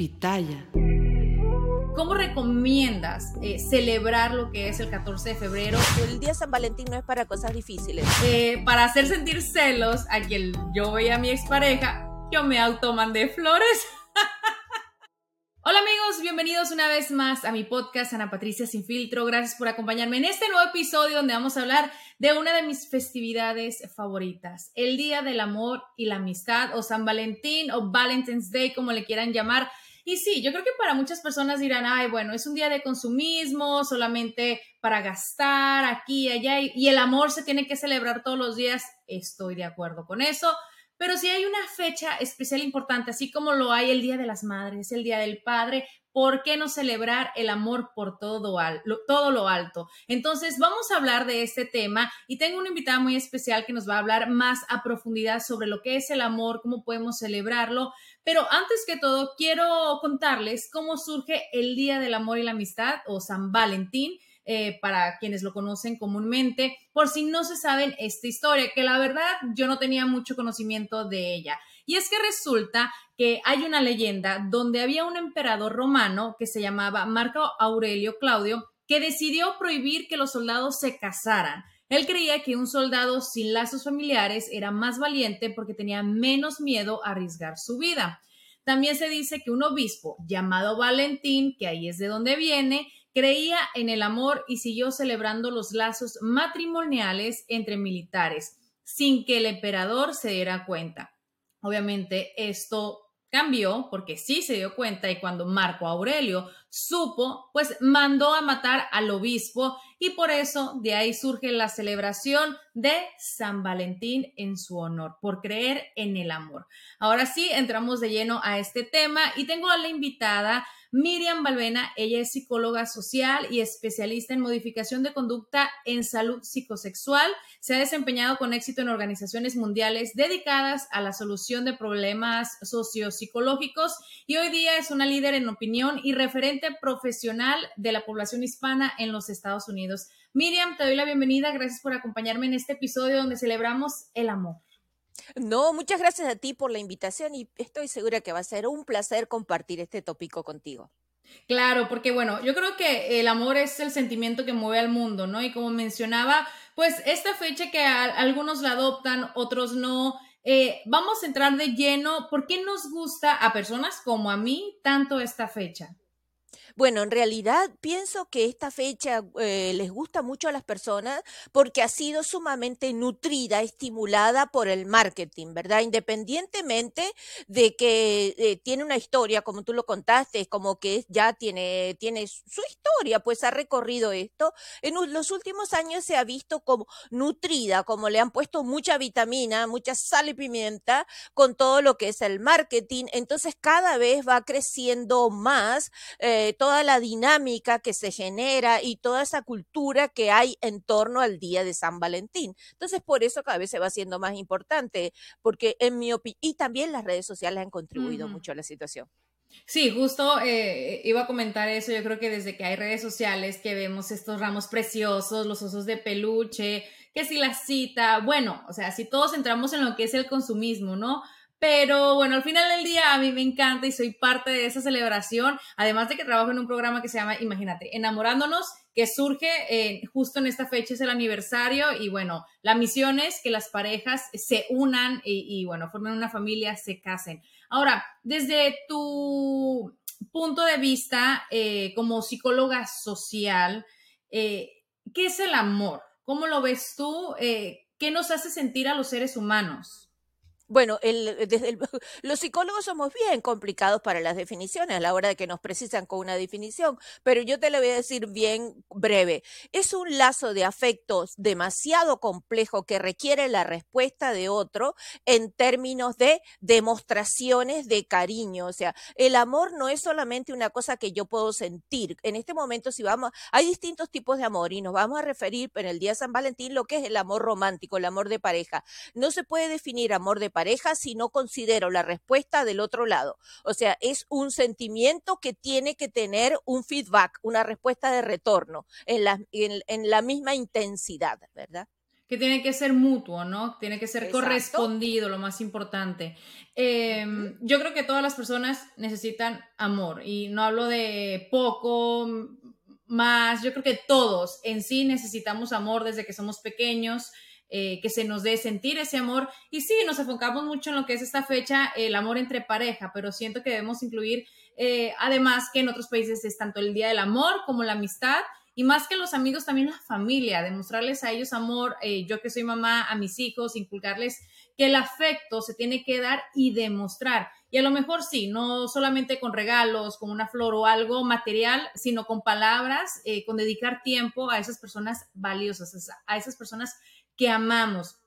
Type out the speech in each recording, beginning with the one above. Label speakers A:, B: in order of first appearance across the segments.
A: Pitaya.
B: ¿Cómo recomiendas eh, celebrar lo que es el 14 de febrero?
C: El día San Valentín no es para cosas difíciles.
B: Eh, para hacer sentir celos a quien yo veía a mi expareja, yo me automandé flores. Hola amigos, bienvenidos una vez más a mi podcast Ana Patricia Sin Filtro. Gracias por acompañarme en este nuevo episodio donde vamos a hablar de una de mis festividades favoritas, el Día del Amor y la Amistad o San Valentín o Valentine's Day como le quieran llamar. Y sí, yo creo que para muchas personas dirán, ay, bueno, es un día de consumismo, solamente para gastar aquí y allá, y, el amor se tiene que celebrar todos los días. Estoy de acuerdo con eso. Pero si hay una fecha especial importante, así como lo hay el Día de las Madres, el Día del Padre, ¿por qué no celebrar el amor por todo, todo lo alto? Entonces, vamos a hablar de este tema y tengo una invitada muy especial que nos va a hablar más a profundidad sobre lo que es el amor, cómo podemos celebrarlo. Pero antes que todo, quiero contarles cómo surge el Día del Amor y la Amistad o San Valentín. Eh, para quienes lo conocen comúnmente, por si no se saben esta historia, que la verdad yo no tenía mucho conocimiento de ella. Y es que resulta que hay una leyenda donde había un emperador romano que se llamaba Marco Aurelio Claudio que decidió prohibir que los soldados se casaran. Él creía que un soldado sin lazos familiares era más valiente porque tenía menos miedo a arriesgar su vida. También se dice que un obispo llamado Valentín, que ahí es de donde viene, creía en el amor y siguió celebrando los lazos matrimoniales entre militares, sin que el emperador se diera cuenta. Obviamente esto cambió porque sí se dio cuenta y cuando Marco Aurelio supo, pues mandó a matar al obispo y por eso de ahí surge la celebración de San Valentín en su honor, por creer en el amor. Ahora sí, entramos de lleno a este tema y tengo a la invitada Miriam Balbena, ella es psicóloga social y especialista en modificación de conducta en salud psicosexual. Se ha desempeñado con éxito en organizaciones mundiales dedicadas a la solución de problemas sociopsicológicos y hoy día es una líder en opinión y referente profesional de la población hispana en los Estados Unidos. Miriam, te doy la bienvenida. Gracias por acompañarme en este episodio donde celebramos el amor.
C: No, muchas gracias a ti por la invitación y estoy segura que va a ser un placer compartir este tópico contigo.
B: Claro, porque bueno, yo creo que el amor es el sentimiento que mueve al mundo, ¿no? Y como mencionaba, pues esta fecha que algunos la adoptan, otros no, eh, vamos a entrar de lleno, ¿por qué nos gusta a personas como a mí tanto esta fecha?
C: Bueno, en realidad pienso que esta fecha eh, les gusta mucho a las personas porque ha sido sumamente nutrida, estimulada por el marketing, ¿verdad? Independientemente de que eh, tiene una historia, como tú lo contaste, como que ya tiene, tiene su historia, pues ha recorrido esto. En los últimos años se ha visto como nutrida, como le han puesto mucha vitamina, mucha sal y pimienta con todo lo que es el marketing. Entonces cada vez va creciendo más. Eh, toda la dinámica que se genera y toda esa cultura que hay en torno al día de San Valentín. Entonces, por eso cada vez se va haciendo más importante, porque en mi opinión, y también las redes sociales han contribuido mucho a la situación.
B: Sí, justo eh, iba a comentar eso. Yo creo que desde que hay redes sociales que vemos estos ramos preciosos, los osos de peluche, que si la cita, bueno, o sea, si todos entramos en lo que es el consumismo, ¿no? Pero bueno, al final del día a mí me encanta y soy parte de esa celebración, además de que trabajo en un programa que se llama, imagínate, Enamorándonos, que surge eh, justo en esta fecha, es el aniversario y bueno, la misión es que las parejas se unan y, bueno, formen una familia, se casen. Ahora, desde tu punto de vista eh, como psicóloga social, eh, ¿qué es el amor? ¿Cómo lo ves tú? ¿qué nos hace sentir a los seres humanos?
C: Bueno, el, desde los psicólogos somos bien complicados para las definiciones a la hora de que nos precisan con una definición, pero yo te lo voy a decir bien breve. Es un lazo de afectos demasiado complejo que requiere la respuesta de otro en términos de demostraciones de cariño. O sea, el amor no es solamente una cosa que yo puedo sentir. En este momento, si vamos, hay distintos tipos de amor y nos vamos a referir en el día de San Valentín lo que es el amor romántico, el amor de pareja. No se puede definir amor de pareja pareja si no considero la respuesta del otro lado. O sea, es un sentimiento que tiene que tener un feedback, una respuesta de retorno en la, en, la misma intensidad, ¿verdad?
B: que tiene que ser mutuo, ¿no? Tiene que ser correspondido, lo más importante. Em, yo creo que todas las personas necesitan amor y no hablo de poco, más, yo creo que todos en sí necesitamos amor desde que somos pequeños. Eh, que se nos dé sentir ese amor. Y sí, nos enfocamos mucho en lo que es esta fecha, el amor entre pareja, pero siento que debemos incluir, eh, además que en otros países es tanto el Día del Amor como la amistad. Y más que los amigos, también la familia, demostrarles a ellos amor, eh, yo que soy mamá, a mis hijos, inculcarles que el afecto se tiene que dar y demostrar. Y a lo mejor sí, no solamente con regalos, con una flor o algo material, sino con palabras, con dedicar tiempo a esas personas valiosas, a esas personas que amamos.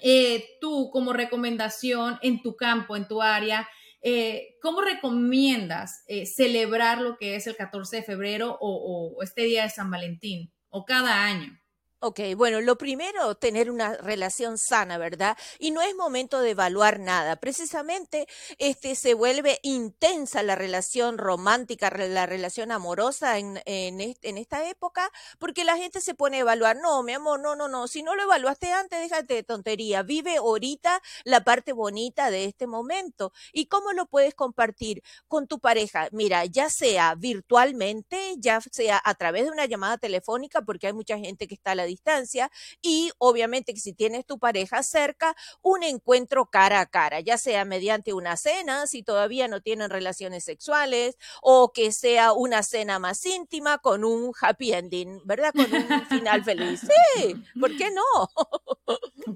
B: Eh, tú como recomendación en tu campo, en tu área, eh, ¿cómo recomiendas eh, celebrar lo que es el 14 de febrero o este día de San Valentín o cada año?
C: Ok, bueno, lo primero, tener una relación sana, ¿verdad? Y no es momento de evaluar nada. Precisamente, este, se vuelve intensa la relación romántica, la relación amorosa en, en, esta época, porque la gente se pone a evaluar. No, mi amor, no, no, no. Si no lo evaluaste antes, déjate de tontería. Vive ahorita la parte bonita de este momento. ¿Y cómo lo puedes compartir con tu pareja? Mira, ya sea virtualmente, ya sea a través de una llamada telefónica, porque hay mucha gente que está a la distancia y obviamente que si tienes tu pareja cerca, un encuentro cara a cara, ya sea mediante una cena, si todavía no tienen relaciones sexuales, o que sea una cena más íntima con un happy ending, ¿verdad? Con un final feliz. Sí, ¿por qué no?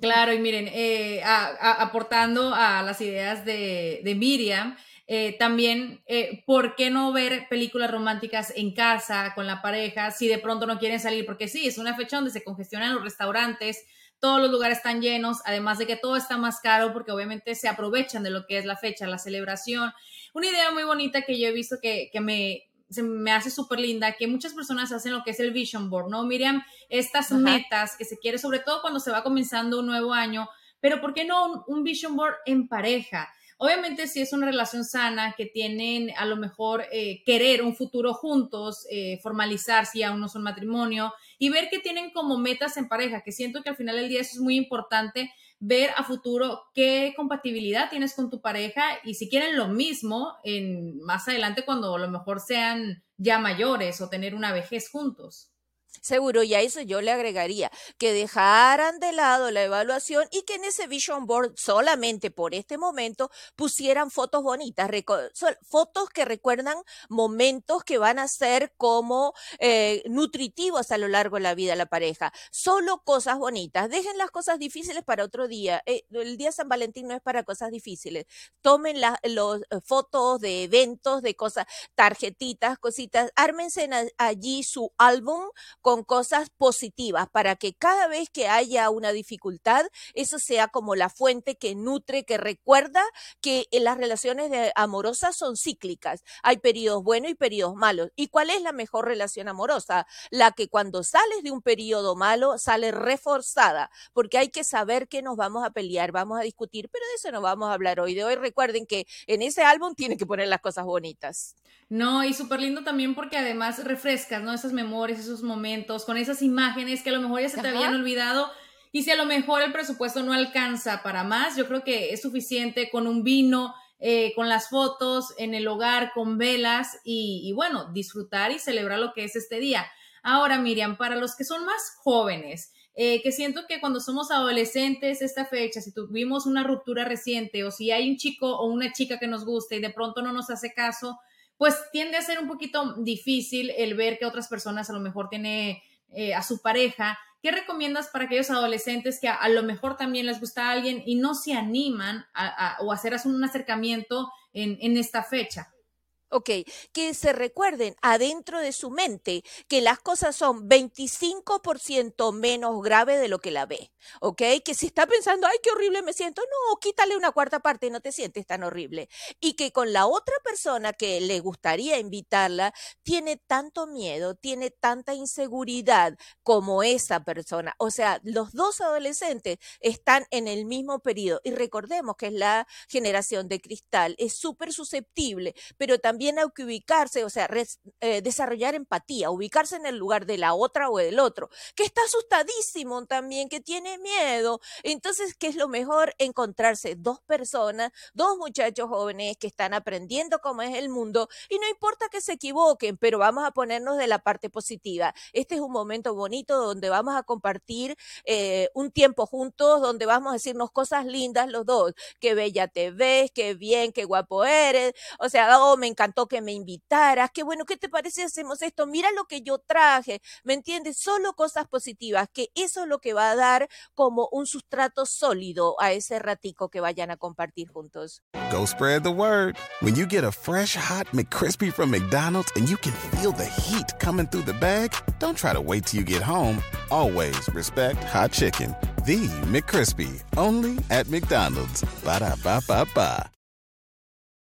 B: Claro, y miren, eh, aportando a las ideas de, de Miriam, eh, también, eh, ¿por qué no ver películas románticas en casa con la pareja si de pronto no quieren salir? Porque sí, es una fecha donde se congestionan los restaurantes, todos los lugares están llenos, además de que todo está más caro porque obviamente se aprovechan de lo que es la fecha, la celebración. Una idea muy bonita que yo he visto que, que me, se me hace súper linda, que muchas personas hacen lo que es el vision board, ¿no? Miriam, estas metas que se quiere, sobre todo cuando se va comenzando un nuevo año, pero ¿por qué no un vision board en pareja? Obviamente si es una relación sana, que tienen a lo mejor eh, querer un futuro juntos, eh, formalizar si aún no son matrimonio y ver que tienen como metas en pareja, que siento que al final del día eso es muy importante, ver a futuro qué compatibilidad tienes con tu pareja y si quieren lo mismo en más adelante cuando a lo mejor sean ya mayores o tener una vejez juntos.
C: Seguro, y a eso yo le agregaría que dejaran de lado la evaluación y que en ese vision board solamente por este momento pusieran fotos bonitas, fotos que recuerdan momentos que van a ser como eh, nutritivos a lo largo de la vida de la pareja. Solo cosas bonitas. Dejen las cosas difíciles para otro día. Eh, el día San Valentín no es para cosas difíciles. Tomen las eh, fotos de eventos, de cosas, tarjetitas, cositas. Ármense allí su álbum con cosas positivas para que cada vez que haya una dificultad, eso sea como la fuente que nutre, que recuerda que las relaciones amorosas son cíclicas. Hay periodos buenos y periodos malos. ¿Y cuál es la mejor relación amorosa? La que cuando sales de un periodo malo sale reforzada, porque hay que saber que nos vamos a pelear, vamos a discutir, pero de eso no vamos a hablar hoy. De hoy recuerden que en ese álbum tienen que poner las cosas bonitas.
B: No, y súper lindo también porque además refrescas, ¿no? Esas memorias, esos momentos, con esas imágenes que a lo mejor ya se te habían olvidado. Y si a lo mejor el presupuesto no alcanza para más, yo creo que es suficiente con un vino, eh, con las fotos en el hogar, con velas y, y, bueno, disfrutar y celebrar lo que es este día. Ahora, Miriam, para los que son más jóvenes, eh, que siento que cuando somos adolescentes, esta fecha, si tuvimos una ruptura reciente o si hay un chico o una chica que nos gusta y de pronto no nos hace caso, pues tiende a ser un poquito difícil el ver que otras personas a lo mejor tiene eh, a su pareja ¿qué recomiendas para aquellos adolescentes que a, lo mejor también les gusta a alguien y no se animan a, o hacer un acercamiento en, en esta fecha?
C: Ok, que se recuerden adentro de su mente que las cosas son 25% menos graves de lo que la ve. ¿Ok? Que si está pensando, ay, qué horrible me siento, no, quítale una cuarta parte no te sientes tan horrible. Y que con la otra persona que le gustaría invitarla, tiene tanto miedo, tiene tanta inseguridad como esa persona. O sea, los dos adolescentes están en el mismo periodo. Y recordemos que es la generación de cristal, es súper susceptible, pero también también hay que ubicarse, o sea, eh, desarrollar empatía, ubicarse en el lugar de la otra o del otro, que está asustadísimo también, que tiene miedo. Entonces, ¿qué es lo mejor? Encontrarse dos personas, dos muchachos jóvenes que están aprendiendo cómo es el mundo y no importa que se equivoquen, pero vamos a ponernos de la parte positiva. Este es un momento bonito donde vamos a compartir eh, un tiempo juntos, donde vamos a decirnos cosas lindas los dos. Qué bella te ves, qué bien, qué guapo eres. O sea, oh, me encanta que me invitaras, qué bueno, ¿qué te parece si hacemos esto? Mira lo que yo traje, ¿me entiendes? Solo cosas positivas, que eso es lo que va a dar como un sustrato sólido a ese ratico que vayan a compartir juntos.
D: Go spread the word. When you get a fresh hot McCrispy from McDonald's and you can feel the heat coming through the bag, don't try to wait till you get home. Always respect hot chicken. The McCrispy, only at McDonald's. Ba da ba ba ba.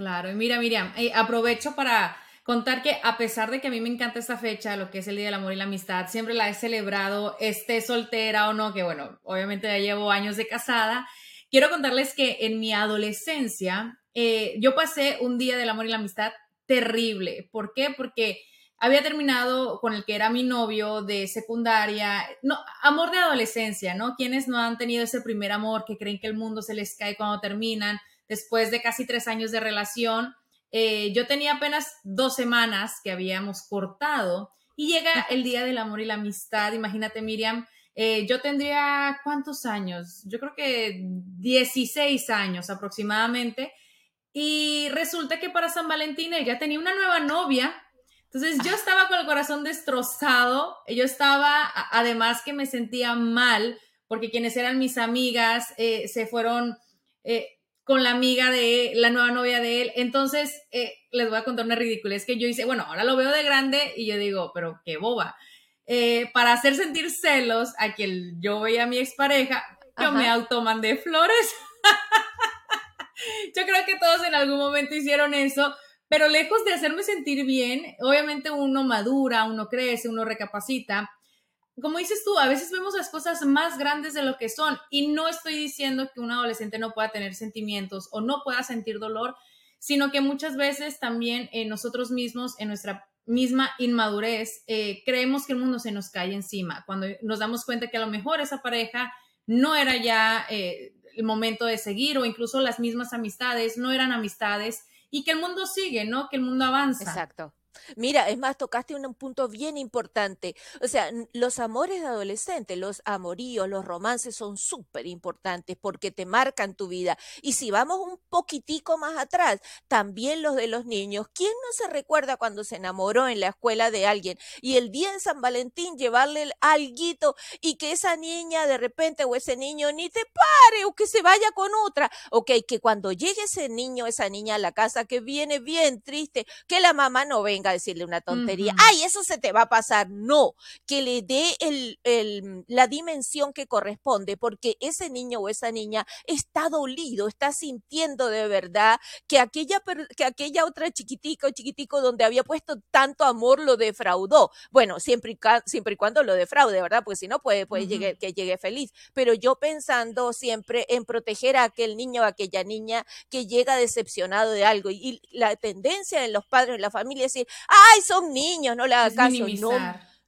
B: Claro, y mira, Miriam, aprovecho para contar que a pesar de que a mí me encanta esta fecha, lo que es el Día del Amor y la Amistad, siempre la he celebrado, esté soltera o no, que bueno, obviamente ya llevo años de casada. Quiero contarles que en mi adolescencia eh, yo pasé un Día del Amor y la Amistad terrible. ¿Por qué? Porque había terminado con el que era mi novio de secundaria, no, amor de adolescencia, ¿no? Quienes no han tenido ese primer amor, que creen que el mundo se les cae cuando terminan, después de casi tres años de relación. Eh, yo tenía apenas dos semanas que habíamos cortado y llega el Día del Amor y la Amistad. Imagínate, Miriam, eh, yo tendría cuántos años? Yo creo que 16 años aproximadamente. Y resulta que para San Valentín ella tenía una nueva novia. Entonces yo estaba con el corazón destrozado. Yo estaba, además que me sentía mal, porque quienes eran mis amigas eh, se fueron con la amiga de la nueva novia de él. Entonces, eh, les voy a contar una ridícula. Es que yo hice, bueno, ahora lo veo de grande y yo digo, pero qué boba. Eh, para hacer sentir celos a quien yo veía a mi expareja, yo me automandé flores. yo creo que todos en algún momento hicieron eso, pero lejos de hacerme sentir bien, obviamente uno madura, uno crece, uno recapacita como dices tú, a veces vemos las cosas más grandes de lo que son y no estoy diciendo que un adolescente no pueda tener sentimientos o no pueda sentir dolor, sino que muchas veces también en nosotros mismos, en nuestra misma inmadurez, eh, creemos que el mundo se nos cae encima, cuando nos damos cuenta que a lo mejor esa pareja no era ya eh, el momento de seguir o incluso las mismas amistades no eran amistades y que el mundo sigue, ¿no? Que el mundo avanza.
C: Exacto. Mira, es más, tocaste un punto bien importante. O sea, los amores de adolescente, los amoríos, los romances son súper importantes porque te marcan tu vida. Y si vamos un poquitico más atrás, también los de los niños. ¿Quién no se recuerda cuando se enamoró en la escuela de alguien y el día de San Valentín llevarle el alguito y que esa niña de repente o ese niño ni te pare o que se vaya con otra? Ok, que cuando llegue ese niño, esa niña a la casa que viene bien triste, que la mamá no venga a decirle una tontería, ay, eso se te va a pasar. No, que le dé el, la dimensión que corresponde, porque ese niño o esa niña está dolido, está sintiendo de verdad que aquella, que aquella otra chiquitica o chiquitico donde había puesto tanto amor lo defraudó. Bueno, siempre y, siempre y cuando lo defraude, ¿verdad? Porque si no, puede, puede que llegue feliz. Pero yo pensando siempre en proteger a aquel niño o aquella niña que llega decepcionado de algo. Y la tendencia en los padres, en la familia es decir, ay, son niños, no le hagas caso. No,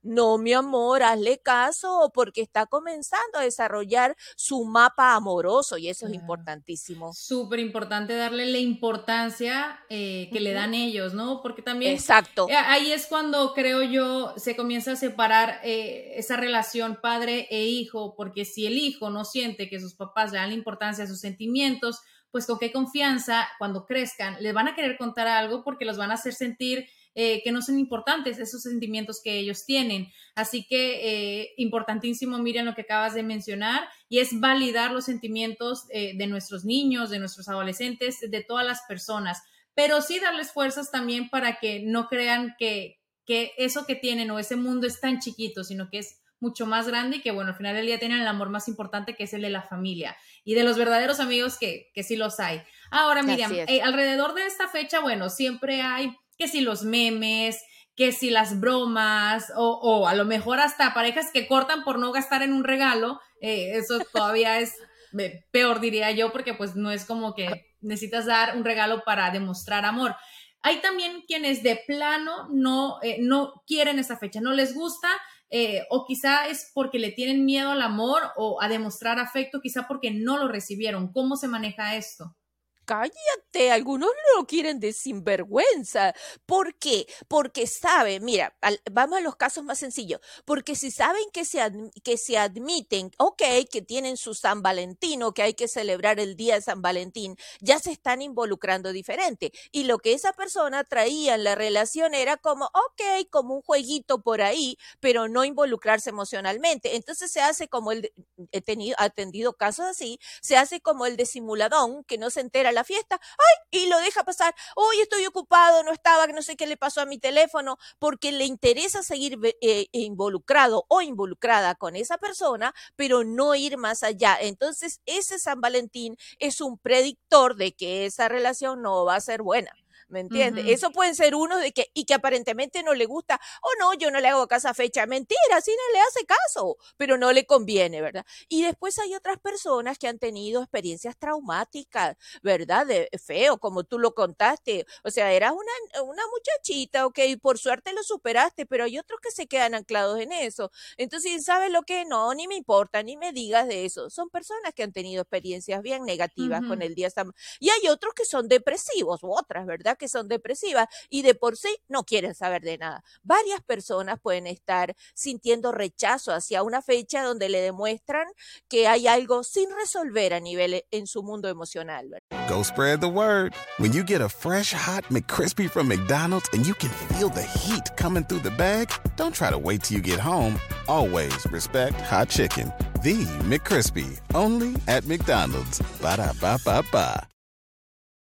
C: no, mi amor, hazle caso porque está comenzando a desarrollar su mapa amoroso y eso es importantísimo.
B: Súper importante darle la importancia eh, que le dan ellos, ¿no? Porque también...
C: Exacto.
B: Eh, ahí es cuando creo yo se comienza a separar eh, esa relación padre e hijo, porque si el hijo no siente que sus papás le dan la importancia a sus sentimientos, pues con qué confianza cuando crezcan les van a querer contar algo porque los van a hacer sentir eh, que no son importantes esos sentimientos que ellos tienen. Así que eh, importantísimo, Miriam, lo que acabas de mencionar, y es validar los sentimientos eh, de nuestros niños, de nuestros adolescentes, de todas las personas, pero sí darles fuerzas también para que no crean que, que eso que tienen o ese mundo es tan chiquito, sino que es mucho más grande y que, bueno, al final del día tienen el amor más importante que es el de la familia y de los verdaderos amigos que, que sí los hay. Ahora, Miriam, alrededor de esta fecha, bueno, siempre hay que si los memes, que si las bromas, o, a lo mejor hasta parejas que cortan por no gastar en un regalo, eh, eso todavía es eh, peor, diría yo, porque pues no es como que necesitas dar un regalo para demostrar amor. Hay también quienes de plano no, eh, no quieren esa fecha, no les gusta, o quizá es porque le tienen miedo al amor o a demostrar afecto, quizá porque no lo recibieron. ¿Cómo se maneja esto?
C: Cállate, algunos lo quieren de sinvergüenza. ¿Por qué? Porque saben, mira, vamos a los casos más sencillos, porque si saben que se, que se admiten, ok, que tienen su San Valentín o que hay que celebrar el día de San Valentín, ya se están involucrando diferente. Y lo que esa persona traía en la relación era como, ok, como un jueguito por ahí, pero no involucrarse emocionalmente. Entonces se hace como el, he tenido, atendido casos así, se hace como el de simuladón, que no se entera la fiesta, ay, y lo deja pasar, hoy estoy ocupado, no estaba, no sé qué le pasó a mi teléfono, porque le interesa seguir eh, involucrado o involucrada con esa persona, pero no ir más allá. Entonces, ese San Valentín es un predictor de que esa relación no va a ser buena. ¿Me entiendes? Eso puede ser uno de que, y que aparentemente no le gusta, o oh, no, yo no le hago caso a fecha, mentira, si no le hace caso, pero no le conviene, ¿verdad? Y después hay otras personas que han tenido experiencias traumáticas, ¿verdad? De feo, como tú lo contaste, o sea, eras una, una muchachita, ok, por suerte lo superaste, pero hay otros que se quedan anclados en eso. Entonces, ¿sabes lo que? No, ni me importa, ni me digas de eso. Son personas que han tenido experiencias bien negativas con el día. Y hay otros que son depresivos, u otras, ¿verdad? Que son depresivas y de por sí no quieren saber de nada. Varias personas pueden estar sintiendo rechazo hacia una fecha donde le demuestran que hay algo sin resolver a nivel en su mundo emocional.
D: Go spread the word. When you get a fresh hot McCrispy from McDonald's and you can feel the heat coming through the bag, don't try to wait till you get home. Always respect hot chicken. The McCrispy, only at McDonald's. Ba da ba ba ba.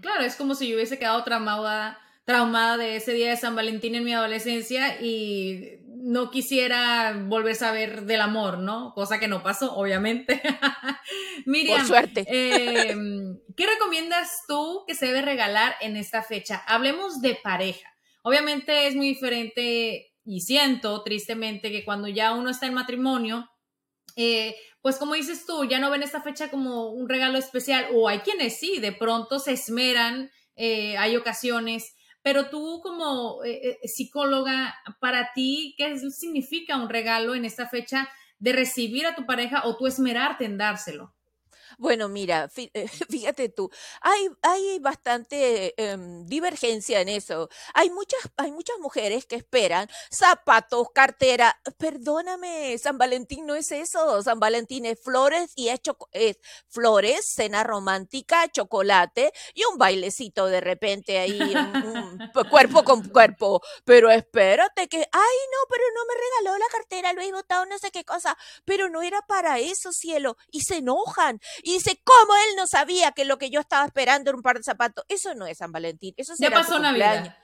B: Claro, es como si yo hubiese quedado traumada, traumada de ese día de San Valentín en mi adolescencia y no quisiera volver a saber del amor, ¿no? Cosa que no pasó, obviamente. Miriam,
C: Por suerte.
B: Em, ¿qué recomiendas tú que se debe regalar en esta fecha? Hablemos de pareja. Obviamente es muy diferente y siento tristemente que cuando ya uno está en matrimonio, eh, pues como dices tú, ya no ven esta fecha como un regalo especial, o hay quienes sí, de pronto se esmeran, eh, hay ocasiones, pero tú como eh, psicóloga, para ti, ¿qué significa un regalo en esta fecha de recibir a tu pareja o tú esmerarte en dárselo?
C: Bueno, mira, eh, fíjate tú, hay, hay bastante em, divergencia en eso. Hay muchas, hay muchas mujeres que esperan zapatos, cartera. Perdóname, San Valentín no es eso. San Valentín es flores y es, es flores, cena romántica, chocolate y un bailecito de repente ahí, cuerpo con cuerpo. Pero espérate que, ay, no, pero no me regaló la cartera, lo he botado, no sé qué cosa. Pero no era para eso, cielo. Y se enojan Y dice, ¿cómo él no sabía que lo que yo estaba esperando era un par de zapatos? Eso no es San Valentín, eso será
B: ya pasó
C: tu
B: Navidad.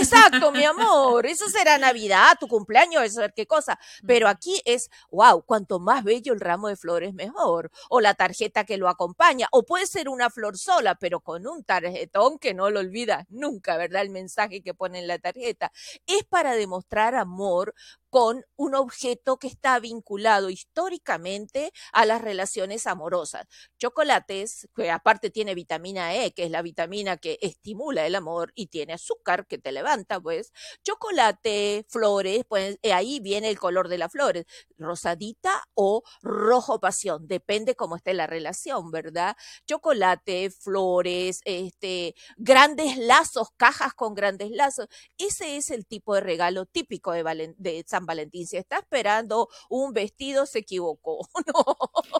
C: Exacto, mi amor, eso será Navidad, tu cumpleaños, eso es qué cosa. Pero aquí es, wow, cuanto más bello el ramo de flores, mejor. O la tarjeta que lo acompaña, o puede ser una flor sola, pero con un tarjetón que no lo olvidas nunca, ¿verdad? El mensaje que pone en la tarjeta. Es para demostrar amor con un objeto que está vinculado históricamente a las relaciones amorosas. Chocolates, que aparte tiene vitamina E, que es la vitamina que estimula el amor, y tiene azúcar que te levanta, pues. Chocolate, flores, pues eh, ahí viene el color de las flores, rosadita o rojo pasión, depende cómo esté la relación, ¿verdad? Chocolate, flores, este, grandes lazos, cajas con grandes lazos. Ese es el tipo de regalo típico de, de Valentín. Si está esperando un vestido, se equivocó. no.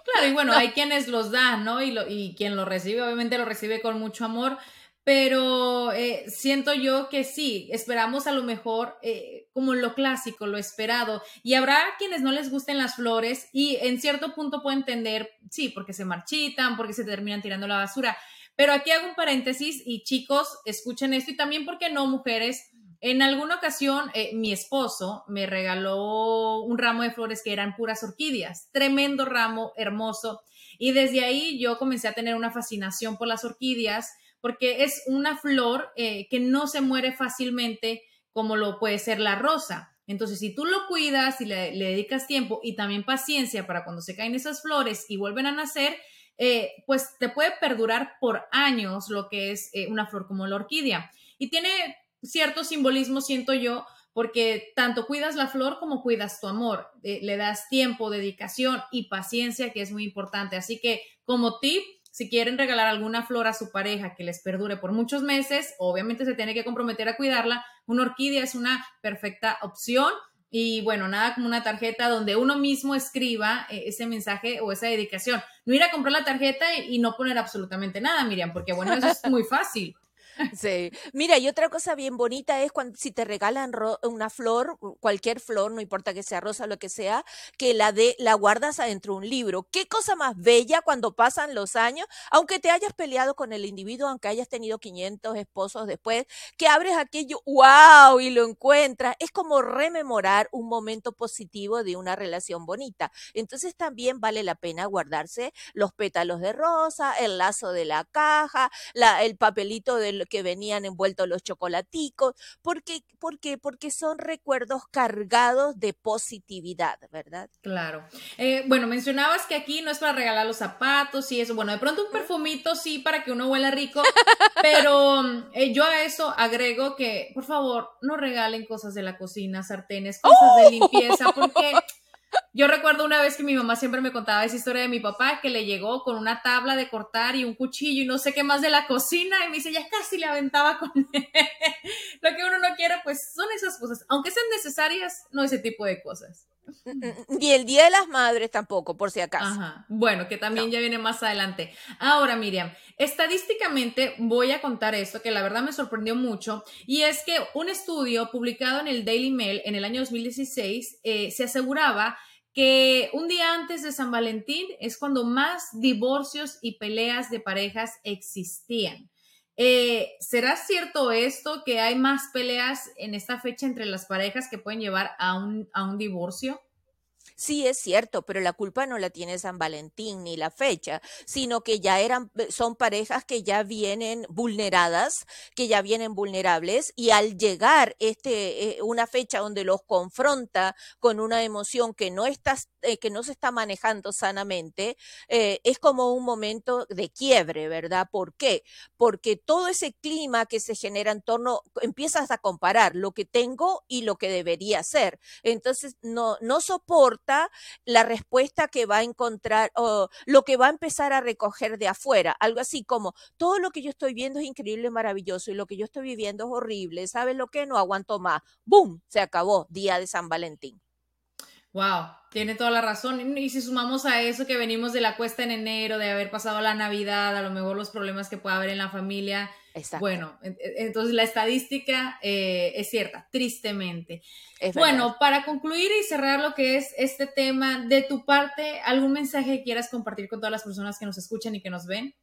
B: Claro, y bueno, hay quienes los dan, ¿no? Y, lo, y quien lo recibe, obviamente lo recibe con mucho amor, pero eh, siento yo que sí, esperamos a lo mejor eh, como lo clásico, lo esperado, y habrá quienes no les gusten las flores y en cierto punto puedo entender, sí, porque se marchitan, porque se terminan tirando la basura, pero aquí hago un paréntesis y chicos, escuchen esto y también, porque no, mujeres? En alguna ocasión, eh, mi esposo me regaló un ramo de flores que eran puras orquídeas, tremendo ramo, hermoso. Y desde ahí yo comencé a tener una fascinación por las orquídeas, porque es una flor eh, que no se muere fácilmente como lo puede ser la rosa. Entonces, si tú lo cuidas y le, dedicas tiempo y también paciencia para cuando se caen esas flores y vuelven a nacer, eh, pues te puede perdurar por años lo que es una flor como la orquídea. Y tiene cierto simbolismo, siento yo, porque tanto cuidas la flor como cuidas tu amor, eh, le das tiempo, dedicación y paciencia, que es muy importante. Así que como tip, si quieren regalar alguna flor a su pareja que les perdure por muchos meses, obviamente se tiene que comprometer a cuidarla. Una orquídea es una perfecta opción. Y bueno, nada como una tarjeta donde uno mismo escriba eh, ese mensaje o esa dedicación. No ir a comprar la tarjeta y, y no poner absolutamente nada, Miriam, porque bueno, eso es muy fácil.
C: Sí. Mira, y otra cosa bien bonita es cuando si te regalan una flor, cualquier flor, no importa que sea rosa lo que sea, que la de la guardas adentro de un libro. Qué cosa más bella cuando pasan los años, aunque te hayas peleado con el individuo, aunque hayas tenido 500 esposos después, que abres aquello, wow, y lo encuentras. Es como rememorar un momento positivo de una relación bonita. Entonces también vale la pena guardarse los pétalos de rosa, el lazo de la caja, la, el papelito del que venían envueltos los chocolaticos, porque, porque, porque son recuerdos cargados de positividad, ¿verdad?
B: Claro. Eh, bueno, mencionabas que aquí no es para regalar los zapatos y eso. Bueno, de pronto un perfumito sí para que uno huela rico, pero eh, yo a eso agrego que, por favor, no regalen cosas de la cocina, sartenes, cosas ¡Oh! de limpieza, porque yo recuerdo una vez que mi mamá siempre me contaba esa historia de mi papá que le llegó con una tabla de cortar y un cuchillo y no sé qué más de la cocina y me dice, ya casi le aventaba con Lo que uno no quiere, pues son esas cosas. Aunque sean necesarias, no ese tipo de cosas.
C: Ni el Día de las Madres tampoco, por si acaso.
B: Ajá. Bueno, que también no. ya viene más adelante. Ahora, Miriam, estadísticamente voy a contar esto que la verdad me sorprendió mucho y es que un estudio publicado en el Daily Mail en el año 2016 eh, se aseguraba que un día antes de San Valentín es cuando más divorcios y peleas de parejas existían. Eh, ¿Será cierto esto que hay más peleas en esta fecha entre las parejas que pueden llevar a un, a un divorcio?
C: Sí, es cierto, pero la culpa no la tiene San Valentín ni la fecha, sino que ya eran, son parejas que ya vienen vulneradas, que ya vienen vulnerables, y al llegar este, eh, una fecha donde los confronta con una emoción que no está, eh, que no se está manejando sanamente, eh, es como un momento de quiebre, ¿verdad? ¿Por qué? Porque todo ese clima que se genera en torno, empiezas a comparar lo que tengo y lo que debería ser. Entonces, no, no soporta la respuesta que va a encontrar o lo que va a empezar a recoger de afuera. Algo así como, todo lo que yo estoy viendo es increíble, maravilloso y lo que yo estoy viviendo es horrible. ¿Sabes lo que? No aguanto más. ¡Boom! Se acabó. Día de San Valentín.
B: Wow, tiene toda la razón. Y si sumamos a eso que venimos de la cuesta en enero, de haber pasado la Navidad, a lo mejor los problemas que pueda haber en la familia, bueno, entonces la estadística eh, es cierta, tristemente. bueno, para concluir y cerrar lo que es este tema, de tu parte, ¿algún mensaje que quieras compartir con todas las personas que nos escuchan y que nos ven?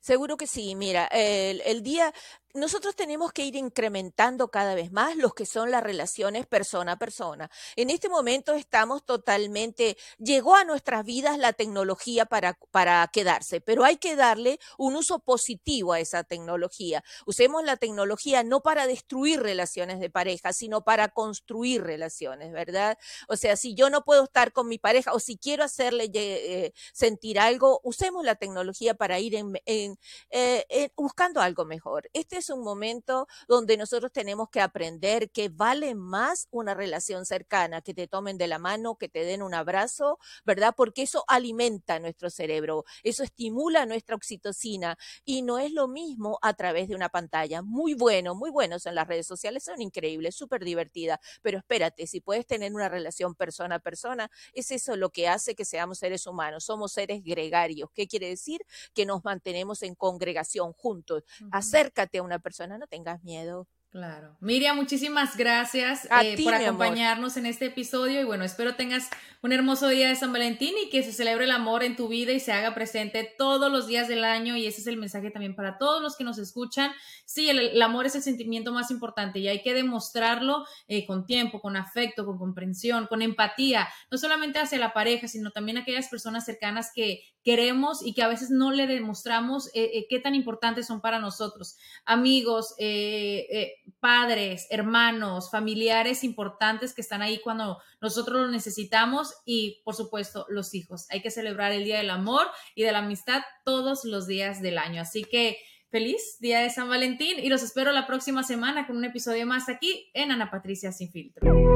C: Seguro que sí. Mira, el, el, día, nosotros tenemos que ir incrementando cada vez más los que son las relaciones persona a persona. En este momento estamos totalmente, llegó a nuestras vidas la tecnología para, para quedarse, pero hay que darle un uso positivo a esa tecnología. Usemos la tecnología no para destruir relaciones de pareja, sino para construir relaciones, ¿verdad? O sea, si yo no puedo estar con mi pareja o si quiero hacerle eh, sentir algo, usemos la tecnología para ir en, eh, buscando algo mejor. Este es un momento donde nosotros tenemos que aprender que vale más una relación cercana, que te tomen de la mano, que te den un abrazo, ¿verdad? Porque eso alimenta nuestro cerebro, eso estimula nuestra oxitocina y no es lo mismo a través de una pantalla. Muy bueno, muy buenos en las redes sociales, son increíbles, súper divertidas, pero espérate, si puedes tener una relación persona a persona, es eso lo que hace que seamos seres humanos, somos seres gregarios. ¿Qué quiere decir? Que nos mantenemos en congregación juntos. Acércate a una persona, no tengas miedo.
B: Claro. Miriam, muchísimas gracias eh, por acompañarnos en este episodio y bueno, espero tengas un hermoso día de San Valentín y que se celebre el amor en tu vida y se haga presente todos los días del año y ese es el mensaje también para todos los que nos escuchan. Sí, el, amor es el sentimiento más importante y hay que demostrarlo eh, con tiempo, con afecto, con comprensión, con empatía, no solamente hacia la pareja, sino también aquellas personas cercanas que queremos y que a veces no le demostramos eh, qué tan importantes son para nosotros. Amigos, eh, padres, hermanos, familiares importantes que están ahí cuando nosotros los necesitamos y, por supuesto, los hijos. Hay que celebrar el Día del Amor y de la Amistad todos los días del año. Así que feliz Día de San Valentín y los espero la próxima semana con un episodio más aquí en Ana Patricia Sin Filtro.